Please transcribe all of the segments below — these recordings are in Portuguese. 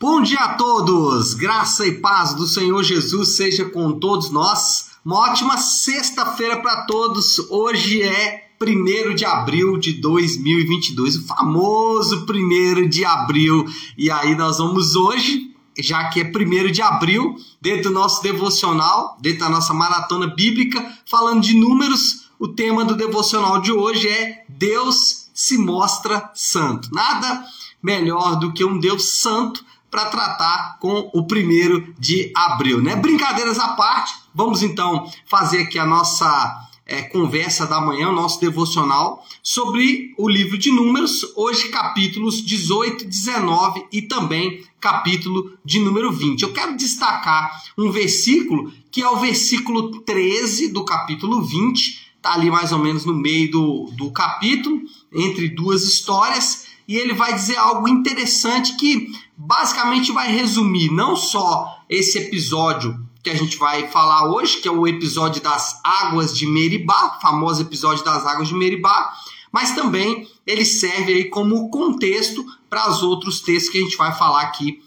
Bom dia a todos! Graça e paz do Senhor Jesus seja com todos nós. Uma ótima sexta-feira para todos. Hoje é 1 de abril de 2022, o famoso 1 de abril. E aí nós vamos hoje, já que é 1 de abril, dentro do nosso devocional, dentro da nossa maratona bíblica, falando de números. O tema do devocional de hoje é Deus se mostra santo. Nada melhor do que um Deus santo para tratar com o primeiro de abril, né? Brincadeiras à parte, vamos então fazer aqui a nossa é, conversa da manhã, o nosso devocional, sobre o livro de Números, hoje capítulos 18, 19 e também capítulo de número 20. Eu quero destacar um versículo que é o versículo 13 do capítulo 20, tá ali mais ou menos no meio do, do capítulo, entre duas histórias, e ele vai dizer algo interessante que basicamente vai resumir não só esse episódio que a gente vai falar hoje, que é o episódio das águas de Meribá, famoso episódio das águas de Meribá, mas também ele serve aí como contexto para os outros textos que a gente vai falar aqui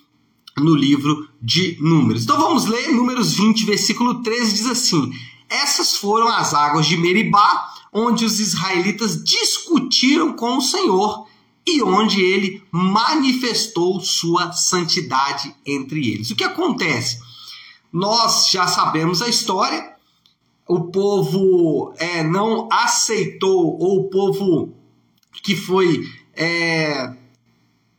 no livro de Números. Então vamos ler Números 20, versículo 13 diz assim: Essas foram as águas de Meribá, onde os israelitas discutiram com o Senhor e onde ele manifestou sua santidade entre eles. O que acontece? Nós já sabemos a história, o povo é, não aceitou, ou o povo que foi é,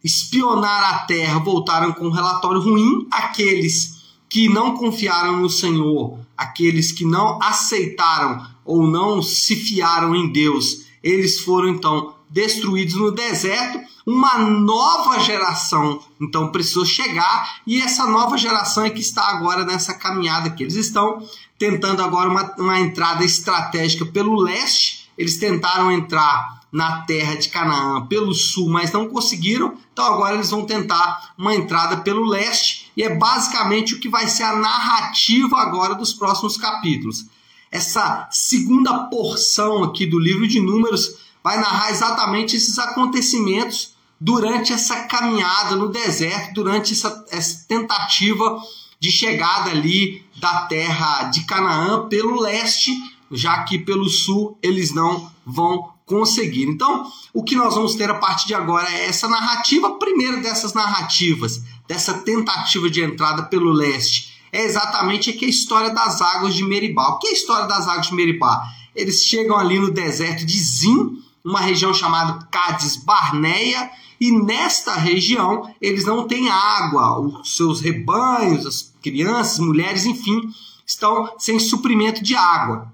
espionar a terra voltaram com um relatório ruim, aqueles que não confiaram no Senhor, aqueles que não aceitaram ou não se fiaram em Deus, eles foram então destruídos no deserto, uma nova geração então precisou chegar e essa nova geração é que está agora nessa caminhada que eles estão tentando agora uma, uma entrada estratégica pelo leste. Eles tentaram entrar na terra de Canaã pelo sul, mas não conseguiram. Então agora eles vão tentar uma entrada pelo leste e é basicamente o que vai ser a narrativa agora dos próximos capítulos. Essa segunda porção aqui do livro de Números vai narrar exatamente esses acontecimentos durante essa caminhada no deserto, durante essa, essa tentativa de chegada ali da terra de Canaã pelo leste, já que pelo sul eles não vão conseguir. Então, o que nós vamos ter a partir de agora é essa narrativa, primeiro dessas narrativas, dessa tentativa de entrada pelo leste, é exatamente aqui a história das águas de Meribá. O que é a história das águas de Meribá? Eles chegam ali no deserto de Zim, uma região chamada Cádiz Barneia, e nesta região eles não têm água, os seus rebanhos, as crianças, mulheres, enfim, estão sem suprimento de água.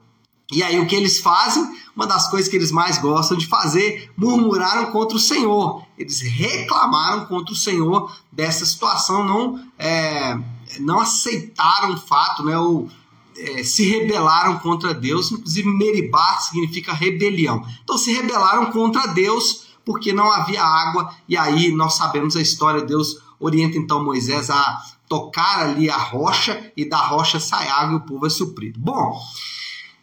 E aí o que eles fazem? Uma das coisas que eles mais gostam de fazer, murmuraram contra o Senhor. Eles reclamaram contra o Senhor dessa situação, não, é, não aceitaram o fato, né, ou é, se rebelaram contra Deus, inclusive Meribá significa rebelião. Então se rebelaram contra Deus porque não havia água, e aí nós sabemos a história, Deus orienta então Moisés a tocar ali a rocha, e da rocha sai água e o povo é suprido. Bom,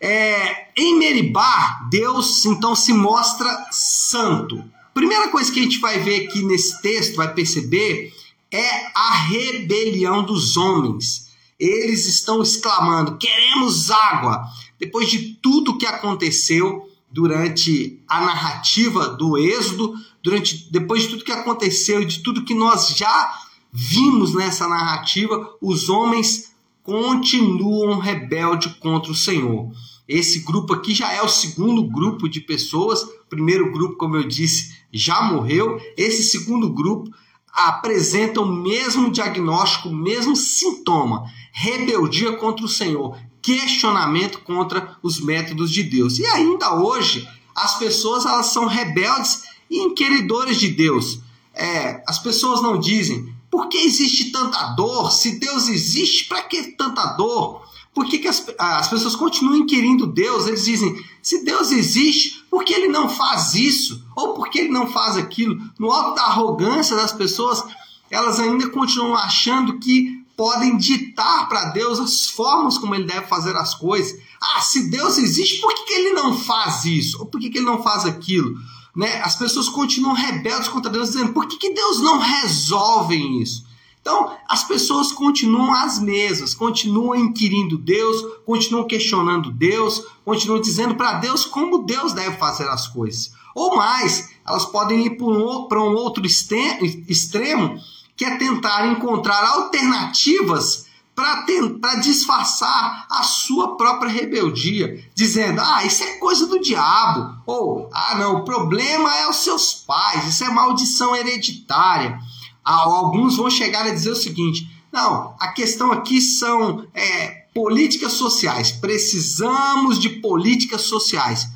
é, em Meribá, Deus então se mostra santo. Primeira coisa que a gente vai ver aqui nesse texto, vai perceber, é a rebelião dos homens eles estão exclamando: queremos água! Depois de tudo que aconteceu durante a narrativa do Êxodo, durante, depois de tudo que aconteceu e de tudo que nós já vimos nessa narrativa, os homens continuam rebelde contra o Senhor. Esse grupo aqui já é o segundo grupo de pessoas. O primeiro grupo, como eu disse, já morreu. Esse segundo grupo apresenta o mesmo diagnóstico, o mesmo sintoma rebeldia contra o Senhor, questionamento contra os métodos de Deus. E ainda hoje, as pessoas elas são rebeldes e inquiridoras de Deus. É, as pessoas não dizem por que existe tanta dor? Se Deus existe, para que tanta dor? Por que, que as, as pessoas continuam inquirindo Deus? Eles dizem: se Deus existe, por que ele não faz isso? Ou por que ele não faz aquilo? No alto da arrogância das pessoas, elas ainda continuam achando que podem ditar para Deus as formas como ele deve fazer as coisas. Ah, se Deus existe, por que, que ele não faz isso? Ou por que, que ele não faz aquilo? Né? As pessoas continuam rebeldes contra Deus, dizendo: por que, que Deus não resolve isso? Então, as pessoas continuam as mesmas, continuam inquirindo Deus, continuam questionando Deus, continuam dizendo para Deus como Deus deve fazer as coisas. Ou mais, elas podem ir para um outro extremo, que é tentar encontrar alternativas para disfarçar a sua própria rebeldia, dizendo: ah, isso é coisa do diabo, ou ah, não, o problema é os seus pais, isso é maldição hereditária. Alguns vão chegar a dizer o seguinte: não, a questão aqui são é, políticas sociais, precisamos de políticas sociais.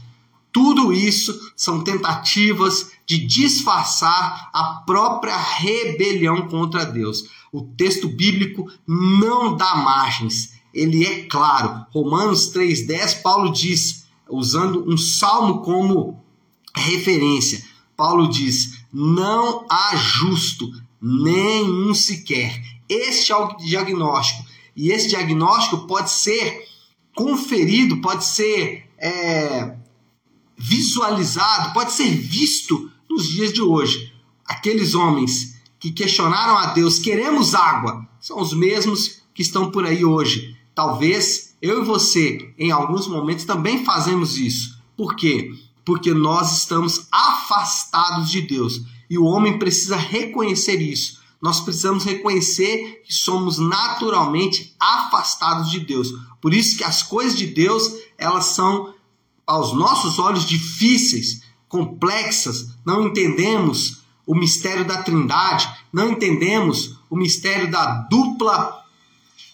Tudo isso são tentativas de disfarçar a própria rebelião contra Deus. O texto bíblico não dá margens, ele é claro. Romanos 3,10, Paulo diz, usando um salmo como referência, Paulo diz: Não há justo, Nenhum sequer. Este é o diagnóstico. E esse diagnóstico pode ser conferido, pode ser é, visualizado, pode ser visto nos dias de hoje. Aqueles homens que questionaram a Deus, queremos água, são os mesmos que estão por aí hoje. Talvez eu e você, em alguns momentos, também fazemos isso. Por quê? Porque nós estamos afastados de Deus. E o homem precisa reconhecer isso. Nós precisamos reconhecer que somos naturalmente afastados de Deus. Por isso que as coisas de Deus, elas são aos nossos olhos difíceis, complexas, não entendemos o mistério da Trindade, não entendemos o mistério da dupla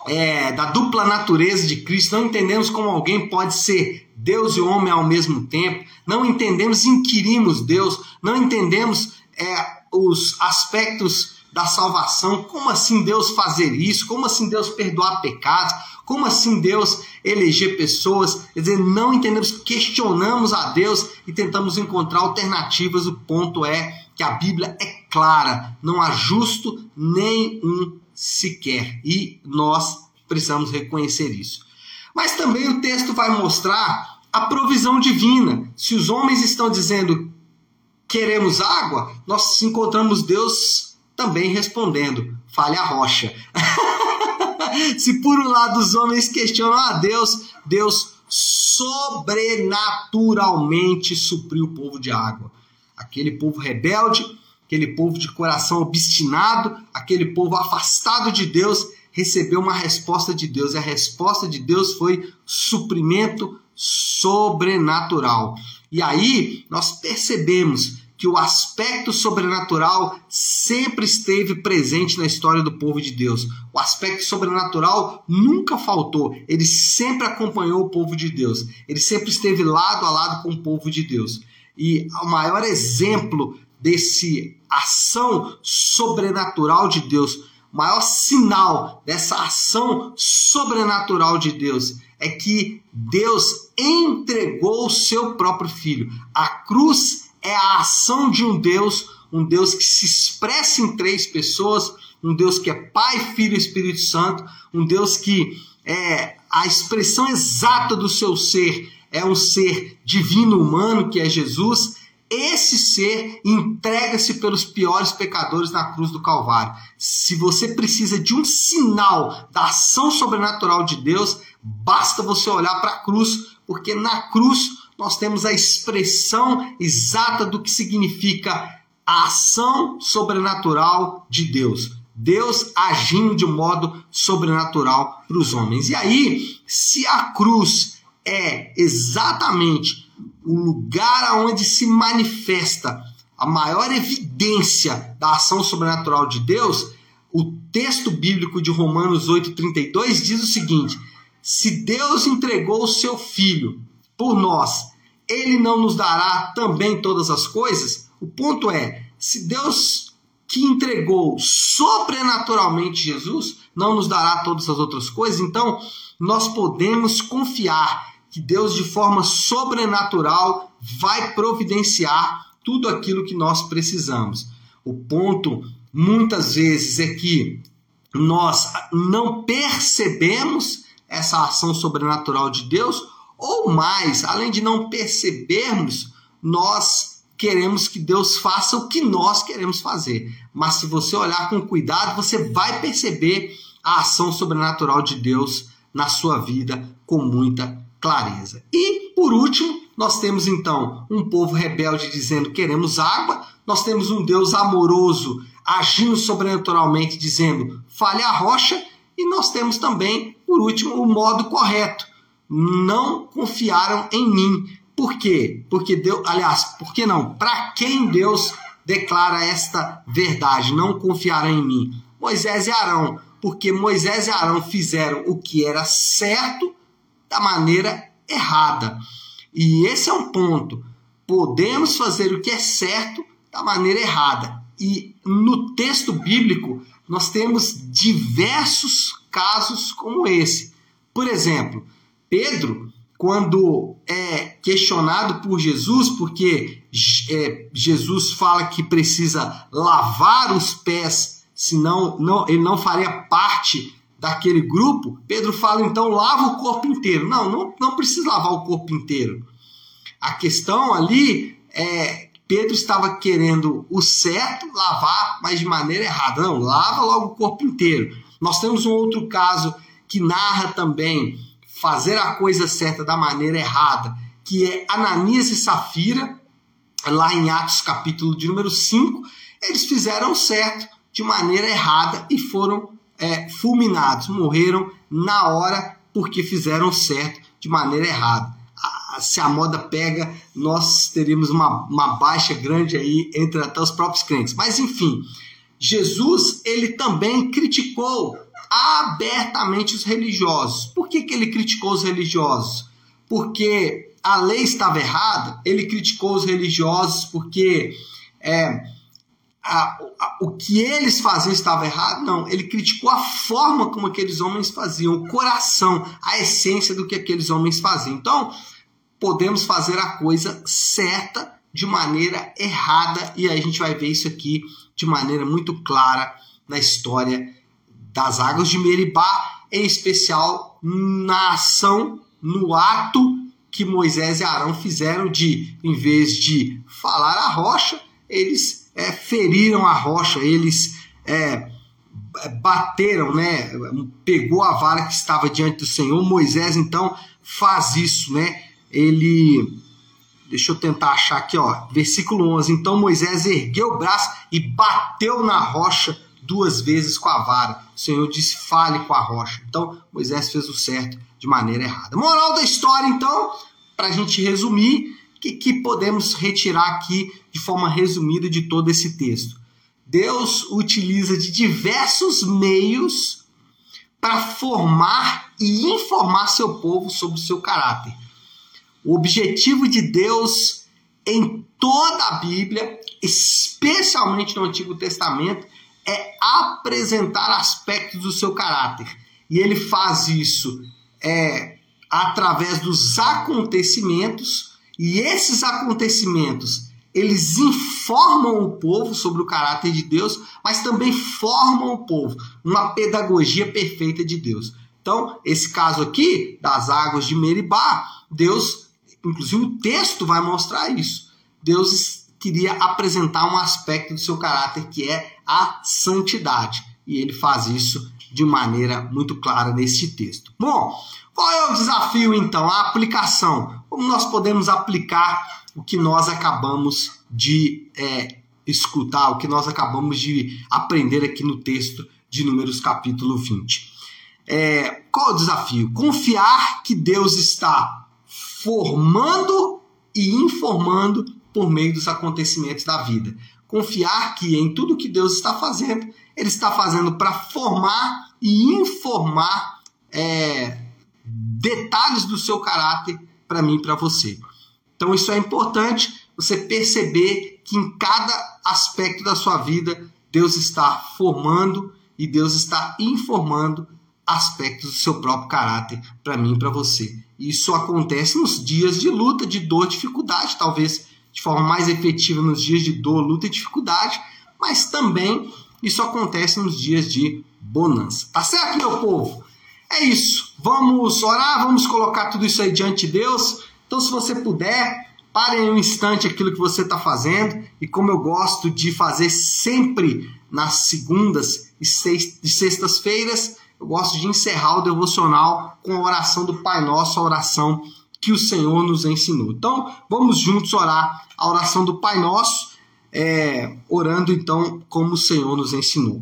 é, da dupla natureza de Cristo, não entendemos como alguém pode ser Deus e homem ao mesmo tempo, não entendemos, inquirimos Deus, não entendemos é, os aspectos da salvação. Como assim Deus fazer isso? Como assim Deus perdoar pecados? Como assim Deus eleger pessoas? Quer dizer, não entendemos, questionamos a Deus e tentamos encontrar alternativas. O ponto é que a Bíblia é clara: não há justo nem um sequer. E nós precisamos reconhecer isso. Mas também o texto vai mostrar a provisão divina. Se os homens estão dizendo queremos água, nós encontramos Deus também respondendo: fale a rocha. Se por um lado os homens questionam a Deus, Deus sobrenaturalmente supriu o povo de água. Aquele povo rebelde, aquele povo de coração obstinado, aquele povo afastado de Deus, recebeu uma resposta de Deus. E a resposta de Deus foi suprimento sobrenatural. E aí nós percebemos que o aspecto sobrenatural sempre esteve presente na história do povo de Deus. O aspecto sobrenatural nunca faltou, ele sempre acompanhou o povo de Deus. Ele sempre esteve lado a lado com o povo de Deus. E o maior exemplo desse ação sobrenatural de Deus, maior sinal dessa ação sobrenatural de Deus é que Deus entregou o seu próprio filho. A cruz é a ação de um Deus, um Deus que se expressa em três pessoas, um Deus que é Pai, Filho e Espírito Santo, um Deus que é a expressão exata do seu ser, é um ser divino humano que é Jesus. Esse ser entrega-se pelos piores pecadores na cruz do Calvário. Se você precisa de um sinal da ação sobrenatural de Deus, basta você olhar para a cruz, porque na cruz nós temos a expressão exata do que significa a ação sobrenatural de Deus. Deus agindo de modo sobrenatural para os homens. E aí, se a cruz é exatamente o lugar onde se manifesta a maior evidência da ação sobrenatural de Deus, o texto bíblico de Romanos 8,32 diz o seguinte: se Deus entregou o seu filho por nós, ele não nos dará também todas as coisas? O ponto é, se Deus que entregou sobrenaturalmente Jesus não nos dará todas as outras coisas, então nós podemos confiar que Deus de forma sobrenatural vai providenciar tudo aquilo que nós precisamos. O ponto muitas vezes é que nós não percebemos essa ação sobrenatural de Deus ou mais, além de não percebermos, nós queremos que Deus faça o que nós queremos fazer. Mas se você olhar com cuidado, você vai perceber a ação sobrenatural de Deus na sua vida com muita clareza. E, por último, nós temos então um povo rebelde dizendo queremos água, nós temos um Deus amoroso agindo sobrenaturalmente dizendo fale a rocha, e nós temos também, por último, o modo correto. Não confiaram em mim. Por quê? Porque Deus, aliás, por que não? Para quem Deus declara esta verdade? Não confiaram em mim. Moisés e Arão, porque Moisés e Arão fizeram o que era certo da maneira errada. E esse é um ponto. Podemos fazer o que é certo da maneira errada. E no texto bíblico, nós temos diversos casos como esse. Por exemplo, Pedro, quando é questionado por Jesus, porque é, Jesus fala que precisa lavar os pés, senão não, ele não faria parte daquele grupo, Pedro fala então lava o corpo inteiro. Não, não, não precisa lavar o corpo inteiro. A questão ali é Pedro estava querendo o certo, lavar, mas de maneira errada. Não, lava logo o corpo inteiro. Nós temos um outro caso que narra também fazer a coisa certa da maneira errada, que é Ananias e Safira, lá em Atos capítulo de número 5, eles fizeram certo de maneira errada e foram é, fulminados, morreram na hora porque fizeram certo de maneira errada se a moda pega, nós teríamos uma, uma baixa grande aí entre até os próprios crentes. Mas enfim, Jesus ele também criticou abertamente os religiosos. Por que, que ele criticou os religiosos? Porque a lei estava errada, ele criticou os religiosos porque é, a, a, o que eles faziam estava errado? Não, ele criticou a forma como aqueles homens faziam, o coração, a essência do que aqueles homens faziam. Então, podemos fazer a coisa certa de maneira errada, e aí a gente vai ver isso aqui de maneira muito clara na história das águas de Meribá, em especial na ação, no ato que Moisés e Arão fizeram de, em vez de falar a rocha, eles é, feriram a rocha, eles é, bateram, né? Pegou a vara que estava diante do Senhor. Moisés então faz isso, né? ele. Deixa eu tentar achar aqui, ó. Versículo 11. Então Moisés ergueu o braço e bateu na rocha duas vezes com a vara. O Senhor disse: fale com a rocha. Então Moisés fez o certo de maneira errada. Moral da história, então, para a gente resumir, que, que podemos retirar aqui de forma resumida de todo esse texto? Deus utiliza de diversos meios para formar e informar seu povo sobre o seu caráter. O objetivo de Deus em toda a Bíblia, especialmente no Antigo Testamento, é apresentar aspectos do seu caráter. E ele faz isso é, através dos acontecimentos, e esses acontecimentos eles informam o povo sobre o caráter de Deus, mas também formam o povo, uma pedagogia perfeita de Deus. Então, esse caso aqui das águas de Meribá, Deus Inclusive o texto vai mostrar isso. Deus queria apresentar um aspecto do seu caráter que é a santidade. E ele faz isso de maneira muito clara nesse texto. Bom, qual é o desafio então? A aplicação. Como nós podemos aplicar o que nós acabamos de é, escutar, o que nós acabamos de aprender aqui no texto de Números capítulo 20? É, qual o desafio? Confiar que Deus está formando e informando por meio dos acontecimentos da vida. Confiar que em tudo que Deus está fazendo, Ele está fazendo para formar e informar é, detalhes do seu caráter para mim e para você. Então isso é importante você perceber que em cada aspecto da sua vida Deus está formando e Deus está informando aspectos do seu próprio caráter para mim e para você. Isso acontece nos dias de luta, de dor, dificuldade, talvez de forma mais efetiva nos dias de dor, luta e dificuldade, mas também isso acontece nos dias de bonança. Tá certo, meu povo? É isso. Vamos orar, vamos colocar tudo isso aí diante de Deus. Então, se você puder, Pare um instante aquilo que você está fazendo e como eu gosto de fazer sempre nas segundas e sextas-feiras, eu gosto de encerrar o devocional com a oração do Pai Nosso, a oração que o Senhor nos ensinou. Então, vamos juntos orar a oração do Pai Nosso, é, orando então como o Senhor nos ensinou.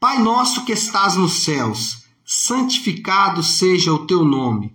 Pai nosso que estás nos céus, santificado seja o teu nome.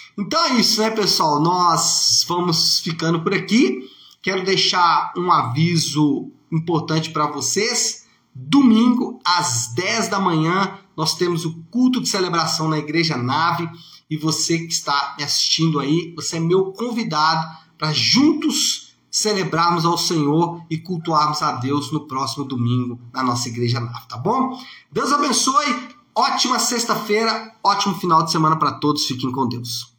então é isso, né, pessoal? Nós vamos ficando por aqui. Quero deixar um aviso importante para vocês. Domingo, às 10 da manhã, nós temos o culto de celebração na Igreja Nave. E você que está me assistindo aí, você é meu convidado para juntos celebrarmos ao Senhor e cultuarmos a Deus no próximo domingo na nossa Igreja Nave, tá bom? Deus abençoe, ótima sexta-feira, ótimo final de semana para todos, fiquem com Deus.